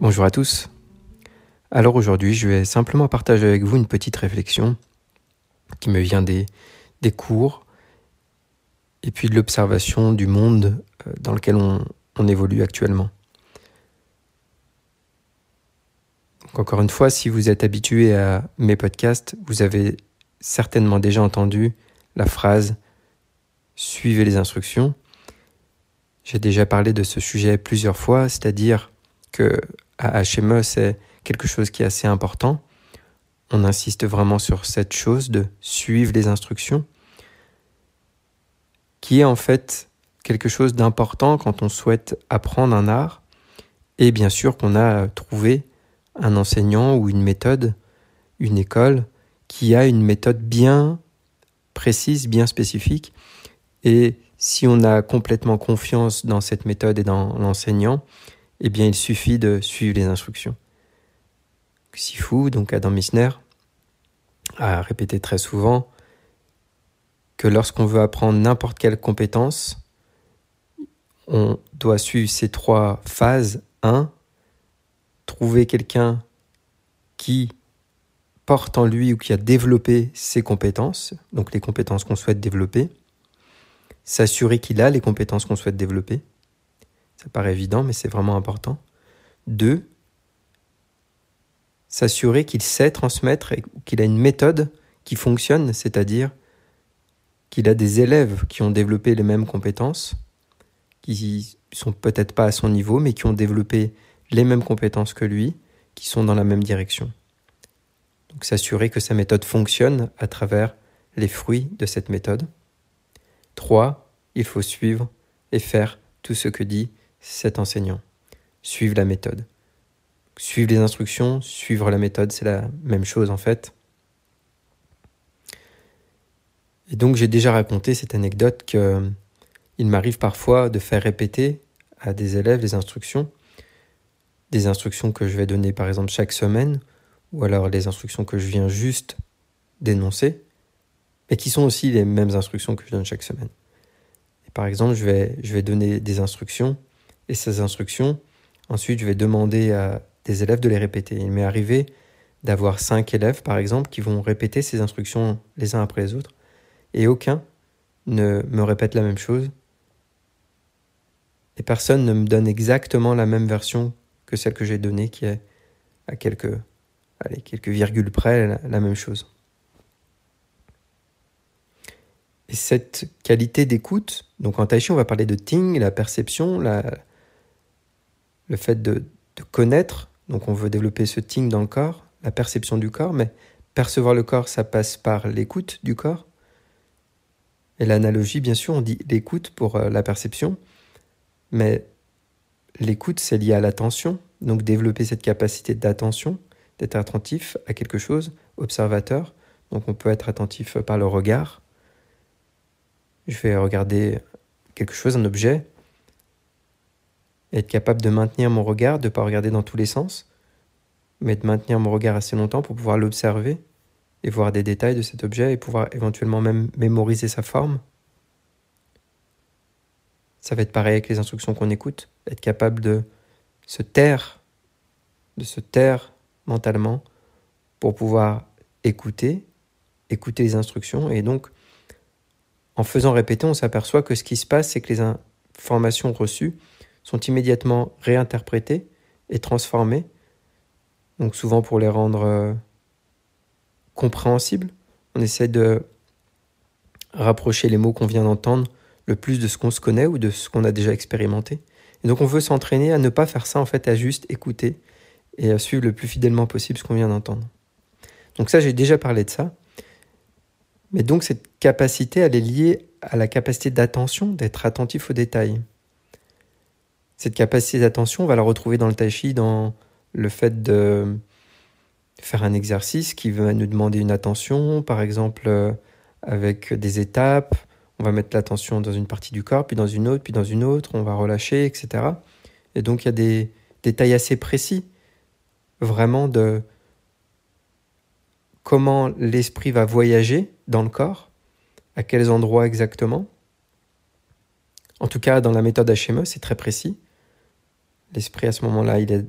Bonjour à tous. Alors aujourd'hui, je vais simplement partager avec vous une petite réflexion qui me vient des, cours et puis de l'observation du monde euh, dans lequel on, évolue actuellement. Encore une fois, si vous êtes habitué à mes podcasts, vous avez certainement déjà entendu la phrase Suivez les instructions. J'ai déjà parlé de ce sujet plusieurs fois, c'est-à-dire que à HME, c'est quelque chose qui est assez important. On insiste vraiment sur cette chose de suivre les instructions, qui est en fait quelque chose d'important quand on souhaite apprendre un art, et bien sûr qu'on a trouvé un enseignant ou une méthode, une école, qui a une méthode bien précise, bien spécifique, et si on a complètement confiance dans cette méthode et dans l'enseignant, eh bien il suffit de suivre les instructions. Sifu, donc Adam Misner, a répété très souvent que lorsqu'on veut apprendre n'importe quelle compétence, on doit suivre ces trois phases. 1. Trouver quelqu'un qui porte en lui ou qui a développé ses compétences, donc les compétences qu'on souhaite développer. S'assurer qu'il a les compétences qu'on souhaite développer. Ça paraît évident, mais c'est vraiment important. Deux, s'assurer qu'il sait transmettre et qu'il a une méthode qui fonctionne, c'est-à-dire qu'il a des élèves qui ont développé les mêmes compétences, qui sont peut-être pas à son niveau, mais qui ont développé les mêmes compétences que lui, qui sont dans la même direction. Donc s'assurer que sa méthode fonctionne à travers les fruits de cette méthode. Trois, il faut suivre et faire tout ce que dit cet enseignant. Suivre la méthode. Suivre les instructions, suivre la méthode, c'est la même chose en fait. Et donc j'ai déjà raconté cette anecdote que il m'arrive parfois de faire répéter à des élèves les instructions, des instructions que je vais donner par exemple chaque semaine, ou alors les instructions que je viens juste d'énoncer, et qui sont aussi les mêmes instructions que je donne chaque semaine. Et par exemple, je vais donner des instructions et ces instructions. Ensuite, je vais demander à des élèves de les répéter. Il m'est arrivé d'avoir cinq élèves, par exemple, qui vont répéter ces instructions les uns après les autres, et aucun ne me répète la même chose. Et personne ne me donne exactement la même version que celle que j'ai donnée, qui est à quelques, allez, quelques virgules près la, même chose. Et cette qualité d'écoute, donc en tai chi, on va parler de ting, la perception, la, le fait de, connaître, donc on veut développer ce ting dans le corps, la perception du corps, mais percevoir le corps, ça passe par l'écoute du corps. Et l'analogie, bien sûr, on dit l'écoute pour euh, la perception, mais l'écoute, c'est lié à l'attention, donc développer cette capacité d'attention, d'être attentif à quelque chose, observateur, donc on peut être attentif par le regard. Je vais regarder quelque chose, un objet, être capable de maintenir mon regard, de ne pas regarder dans tous les sens, mais de maintenir mon regard assez longtemps pour pouvoir l'observer et voir des détails de cet objet et pouvoir éventuellement même mémoriser sa forme. Ça va être pareil avec les instructions qu'on écoute, être capable de se taire, de se taire mentalement pour pouvoir écouter, écouter les instructions et donc en faisant répéter, on s'aperçoit que ce qui se passe, c'est que les informations reçues sont immédiatement réinterprétés et transformés, donc souvent pour les rendre euh, compréhensibles. On essaie de rapprocher les mots qu'on vient d'entendre le plus de ce qu'on se connaît ou de ce qu'on a déjà expérimenté. Et donc on veut s'entraîner à ne pas faire ça en fait, à juste écouter et à suivre le plus fidèlement possible ce qu'on vient d'entendre. Donc ça, j'ai déjà parlé de ça. Mais donc cette capacité, elle est liée à la capacité d'attention, d'être attentif aux détails. Cette capacité d'attention, on va la retrouver dans le tai chi dans, le fait de faire un exercice qui va nous demander une attention, par exemple euh, avec des étapes, on va mettre l'attention dans une partie du corps, puis dans une autre, puis dans une autre, on va relâcher, etc. Et donc il y a des détails assez précis, vraiment de comment l'esprit va voyager dans le corps, à quels endroits exactement. En tout cas, dans la méthode HME, c'est très précis. L'esprit, à ce moment-là, il est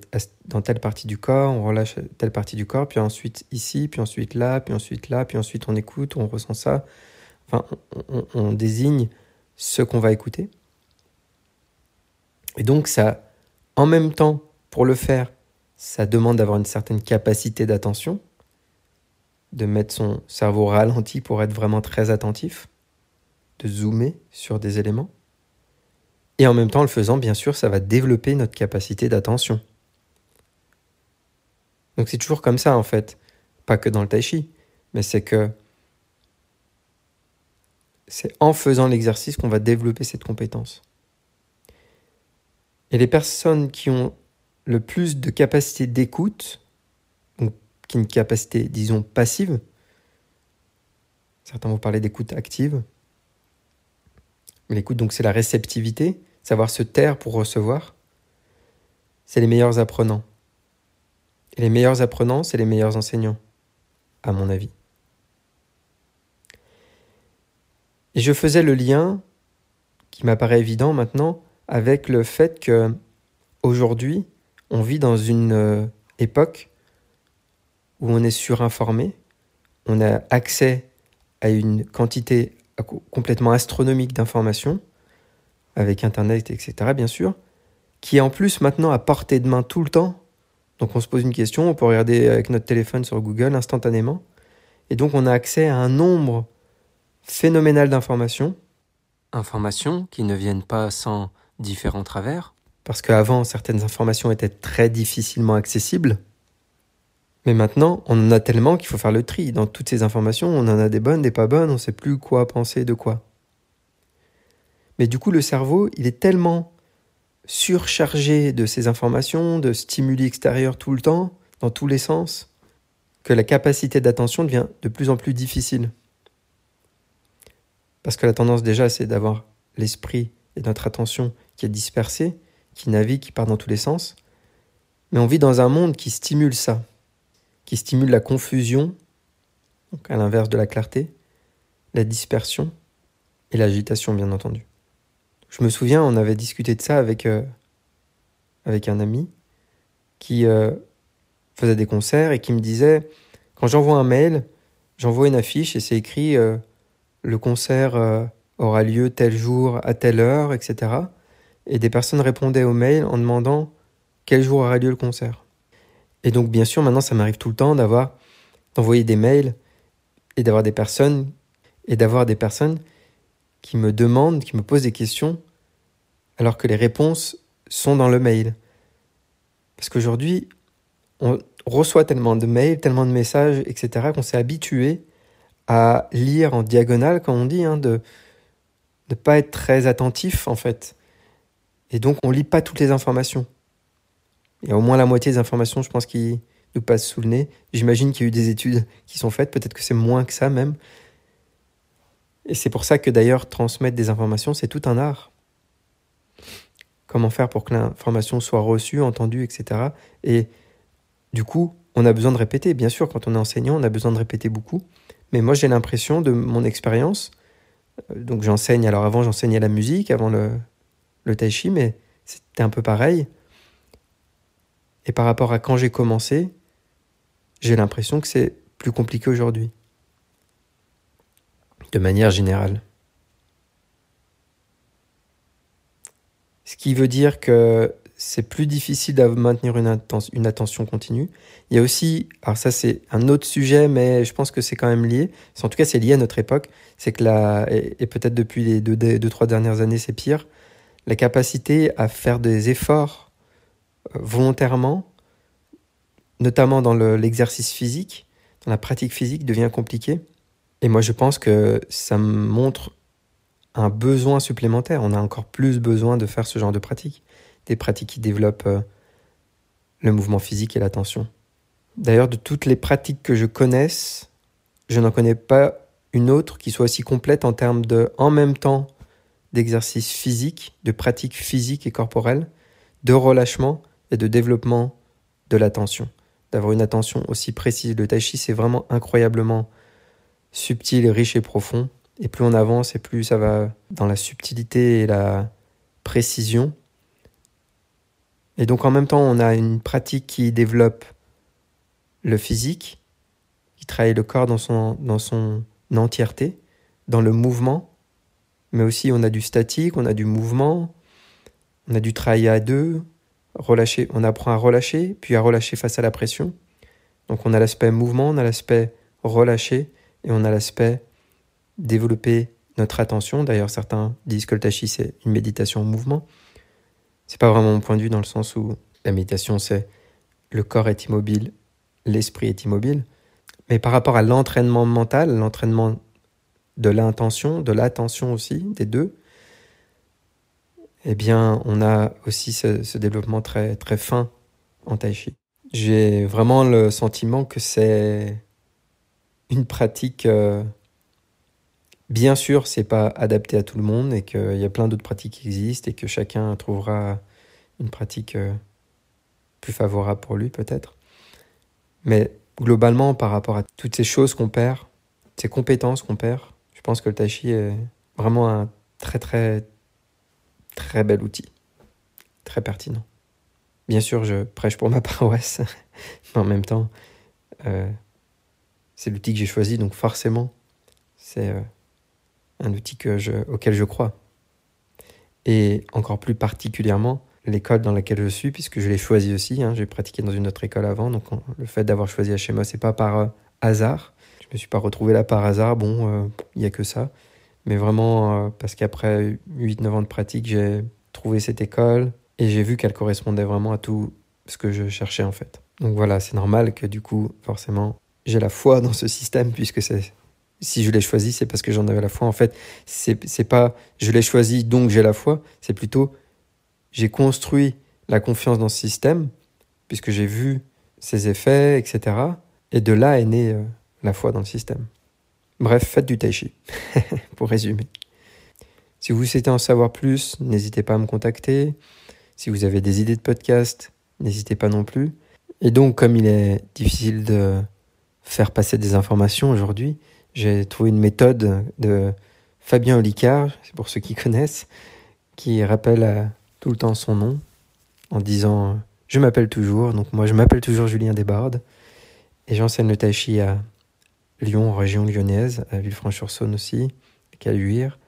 dans telle partie du corps, on relâche telle partie du corps, puis ensuite ici, puis ensuite là, puis ensuite là, puis ensuite on écoute, on ressent ça. Enfin, on, on désigne ce qu'on va écouter. Et donc, ça, en même temps, pour le faire, ça demande d'avoir une certaine capacité d'attention, de mettre son cerveau ralenti pour être vraiment très attentif, de zoomer sur des éléments. Et en même temps, en le faisant, bien sûr, ça va développer notre capacité d'attention. Donc c'est toujours comme ça, en fait. Pas que dans le tai chi, mais c'est que c'est en faisant l'exercice qu'on va développer cette compétence. Et les personnes qui ont le plus de capacité d'écoute, qui ont une capacité, disons, passive, certains vont parler d'écoute active, mais l'écoute, donc, c'est la réceptivité, savoir se taire pour recevoir, c'est les meilleurs apprenants. Et les meilleurs apprenants, c'est les meilleurs enseignants, à mon avis. Et je faisais le lien, qui m'apparaît évident maintenant, avec le fait que aujourd'hui, on vit dans une euh, époque où on est surinformé, on a accès à une quantité complètement astronomique d'informations, avec Internet, etc., bien sûr, qui est en plus maintenant à portée de main tout le temps. Donc on se pose une question, on peut regarder avec notre téléphone sur Google instantanément. Et donc on a accès à un nombre phénoménal d'informations. Informations qui ne viennent pas sans différents travers. Parce qu'avant, certaines informations étaient très difficilement accessibles. Mais maintenant, on en a tellement qu'il faut faire le tri. Dans toutes ces informations, on en a des bonnes, des pas bonnes, on ne sait plus quoi penser de quoi. Mais du coup, le cerveau, il est tellement surchargé de ces informations, de stimuli extérieurs tout le temps, dans tous les sens, que la capacité d'attention devient de plus en plus difficile. Parce que la tendance déjà, c'est d'avoir l'esprit et notre attention qui est dispersée, qui navigue, qui part dans tous les sens. Mais on vit dans un monde qui stimule ça, qui stimule la confusion, donc à l'inverse de la clarté, la dispersion et l'agitation, bien entendu. Je me souviens, on avait discuté de ça avec, euh, avec un ami qui euh, faisait des concerts et qui me disait, quand j'envoie un mail, j'envoie une affiche et c'est écrit euh, le concert aura lieu tel jour à telle heure, etc. Et des personnes répondaient au mail en demandant quel jour aura lieu le concert. Et donc bien sûr, maintenant ça m'arrive tout le temps d'avoir d'envoyer des mails et d'avoir des personnes et d'avoir des personnes qui me demandent, qui me posent des questions, alors que les réponses sont dans le mail. Parce qu'aujourd'hui, on reçoit tellement de mails, tellement de messages, etc., qu'on s'est habitué à lire en diagonale, comme on dit, hein, de ne pas être très attentif, en fait. Et donc, on ne lit pas toutes les informations. Il y a au moins la moitié des informations, je pense, qui nous passent sous le nez. J'imagine qu'il y a eu des études qui sont faites, peut-être que c'est moins que ça même. Et c'est pour ça que d'ailleurs transmettre des informations, c'est tout un art. Comment faire pour que l'information soit reçue, entendue, etc. Et du coup, on a besoin de répéter. Bien sûr, quand on est enseignant, on a besoin de répéter beaucoup. Mais moi, j'ai l'impression de mon expérience, euh, donc j'enseigne, alors avant j'enseignais la musique, avant le, le tai chi, mais c'était un peu pareil. Et par rapport à quand j'ai commencé, j'ai l'impression que c'est plus compliqué aujourd'hui de manière générale. Ce qui veut dire que c'est plus difficile de maintenir une, attention continue. Il y a aussi, alors ça c'est un autre sujet, mais je pense que c'est quand même lié. En tout cas, c'est lié à notre époque. C'est que là, et, peut-être depuis les deux, deux, trois dernières années, c'est pire, la capacité à faire des efforts euh, volontairement, notamment dans l'exercice physique, dans la pratique physique, devient compliquée. Et moi, je pense que ça montre un besoin supplémentaire. On a encore plus besoin de faire ce genre de pratiques. Des pratiques qui développent euh, le mouvement physique et l'attention. D'ailleurs, de toutes les pratiques que je connaisse, je n'en connais pas une autre qui soit aussi complète en termes de, en même temps, d'exercice physique, de pratique physique et corporelle, de relâchement et de développement de l'attention. D'avoir une attention aussi précise. Le tai chi, c'est vraiment incroyablement subtil, riche et profond. Et plus on avance et plus ça va dans la subtilité et la précision. Et donc en même temps, on a une pratique qui développe le physique, qui travaille le corps dans son, dans son entièreté, dans le mouvement, mais aussi on a du statique, on a du mouvement, on a du travail à deux, relâcher, on apprend à relâcher, puis à relâcher face à la pression. Donc on a l'aspect mouvement, on a l'aspect relâcher, et on a l'aspect développer notre attention. D'ailleurs, certains disent que le tachi, c'est une méditation en mouvement. C'est pas vraiment mon point de vue dans le sens où la méditation, c'est le corps est immobile, l'esprit est immobile. Mais par rapport à l'entraînement mental, l'entraînement de l'intention, de l'attention aussi, des deux, eh bien, on a aussi ce, développement très, très fin en tai chi. J'ai vraiment le sentiment que c'est une pratique. Euh, bien sûr, c'est pas adapté à tout le monde et qu'il y a plein d'autres pratiques qui existent et que chacun trouvera une pratique euh, plus favorable pour lui, peut-être. Mais globalement, par rapport à toutes ces choses qu'on perd, ces compétences qu'on perd, je pense que le tai chi est vraiment un très très très bel outil, très pertinent. Bien sûr, je prêche pour ma paroisse, mais en même temps, euh, c'est l'outil que j'ai choisi, donc forcément, c'est euh, un outil que je, auquel je crois. Et encore plus particulièrement, l'école dans laquelle je suis, puisque je l'ai choisi aussi. Hein, j'ai pratiqué dans une autre école avant, donc le fait d'avoir choisi HMA, c'est pas par euh, hasard. Je me suis pas retrouvé là par hasard. Bon, il n'y a que ça. Mais vraiment, euh, parce qu'après 8-9 ans de pratique, j'ai trouvé cette école et j'ai vu qu'elle correspondait vraiment à tout ce que je cherchais en fait. Donc voilà, c'est normal que du coup, forcément, j'ai la foi dans ce système puisque c'est si je l'ai choisi, c'est parce que j'en avais la foi. En fait, c'est pas je l'ai choisi donc j'ai la foi, c'est plutôt j'ai construit la confiance dans ce système puisque j'ai vu ses effets, etc. Et de là est née euh, la foi dans le système. Bref, faites du tai chi, pour résumer. Si vous souhaitez en savoir plus, n'hésitez pas à me contacter. Si vous avez des idées de podcast, n'hésitez pas non plus. Et donc, comme il est difficile de faire passer des informations aujourd'hui, j'ai trouvé une méthode de Fabien Olicard, c'est pour ceux qui connaissent, qui rappelle tout le temps son nom en disant Je m'appelle toujours, donc moi je m'appelle toujours Julien Desbardes et j'enseigne le tai à Lyon, région lyonnaise, à Villefranche-sur-Saône aussi, à Caluire.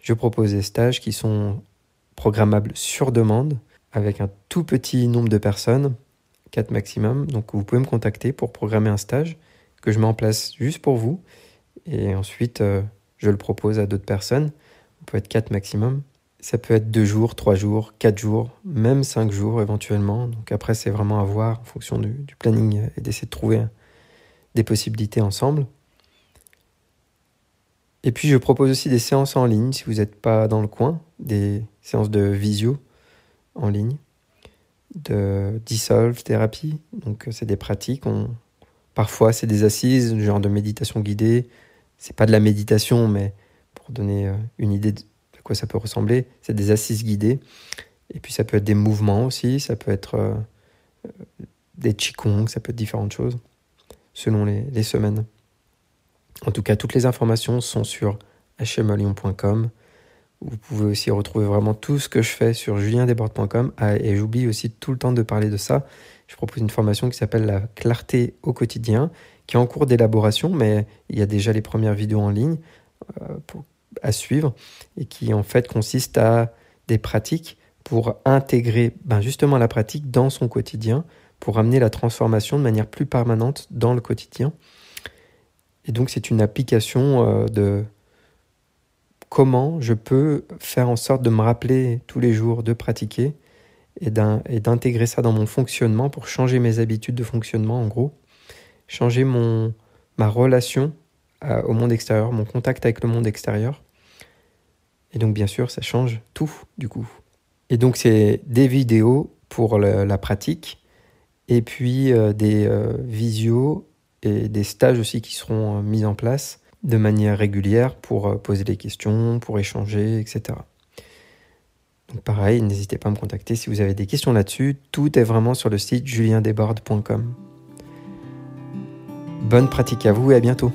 Je propose des stages qui sont programmables sur demande avec un tout petit nombre de personnes, 4 maximum. Donc vous pouvez me contacter pour programmer un stage que je mets en place juste pour vous. Et ensuite, euh, je le propose à d'autres personnes. On peut être 4 maximum. Ça peut être 2 jours, 3 jours, 4 jours, même 5 jours éventuellement. Donc après, c'est vraiment à voir en fonction du, du planning et d'essayer de trouver des possibilités ensemble. Et puis je propose aussi des séances en ligne si vous n'êtes pas dans le coin, des séances de visio en ligne, de dissolve thérapie. Donc c'est des pratiques. On... Parfois c'est des assises, genre de méditation guidée. C'est pas de la méditation, mais pour donner euh, une idée de quoi ça peut ressembler, c'est des assises guidées. Et puis ça peut être des mouvements aussi, ça peut être euh, euh, des qigong, ça peut être différentes choses selon les, semaines. En tout cas, toutes les informations sont sur hmalion.com. Vous pouvez aussi retrouver vraiment tout ce que je fais sur juliendesbordes.com. Ah, et j'oublie aussi tout le temps de parler de ça. Je propose une formation qui s'appelle la clarté au quotidien, qui est en cours d'élaboration, mais il y a déjà les premières vidéos en ligne euh, à suivre, et qui en fait consiste à des pratiques pour intégrer ben, justement la pratique dans son quotidien, pour amener la transformation de manière plus permanente dans le quotidien. Et donc c'est une application euh, de comment je peux faire en sorte de me rappeler tous les jours de pratiquer et d'intégrer ça dans mon fonctionnement pour changer mes habitudes de fonctionnement en gros, changer mon, ma relation au monde extérieur, mon contact avec le monde extérieur. Et donc bien sûr ça change tout du coup. Et donc c'est des vidéos pour la pratique et puis euh, des euh, visios et des stages aussi qui seront euh, mis en place de manière régulière pour poser des questions, pour échanger, etc. Donc pareil, n'hésitez pas à me contacter si vous avez des questions là-dessus. Tout est vraiment sur le site juliendesbordes.com. Bonne pratique à vous et à bientôt.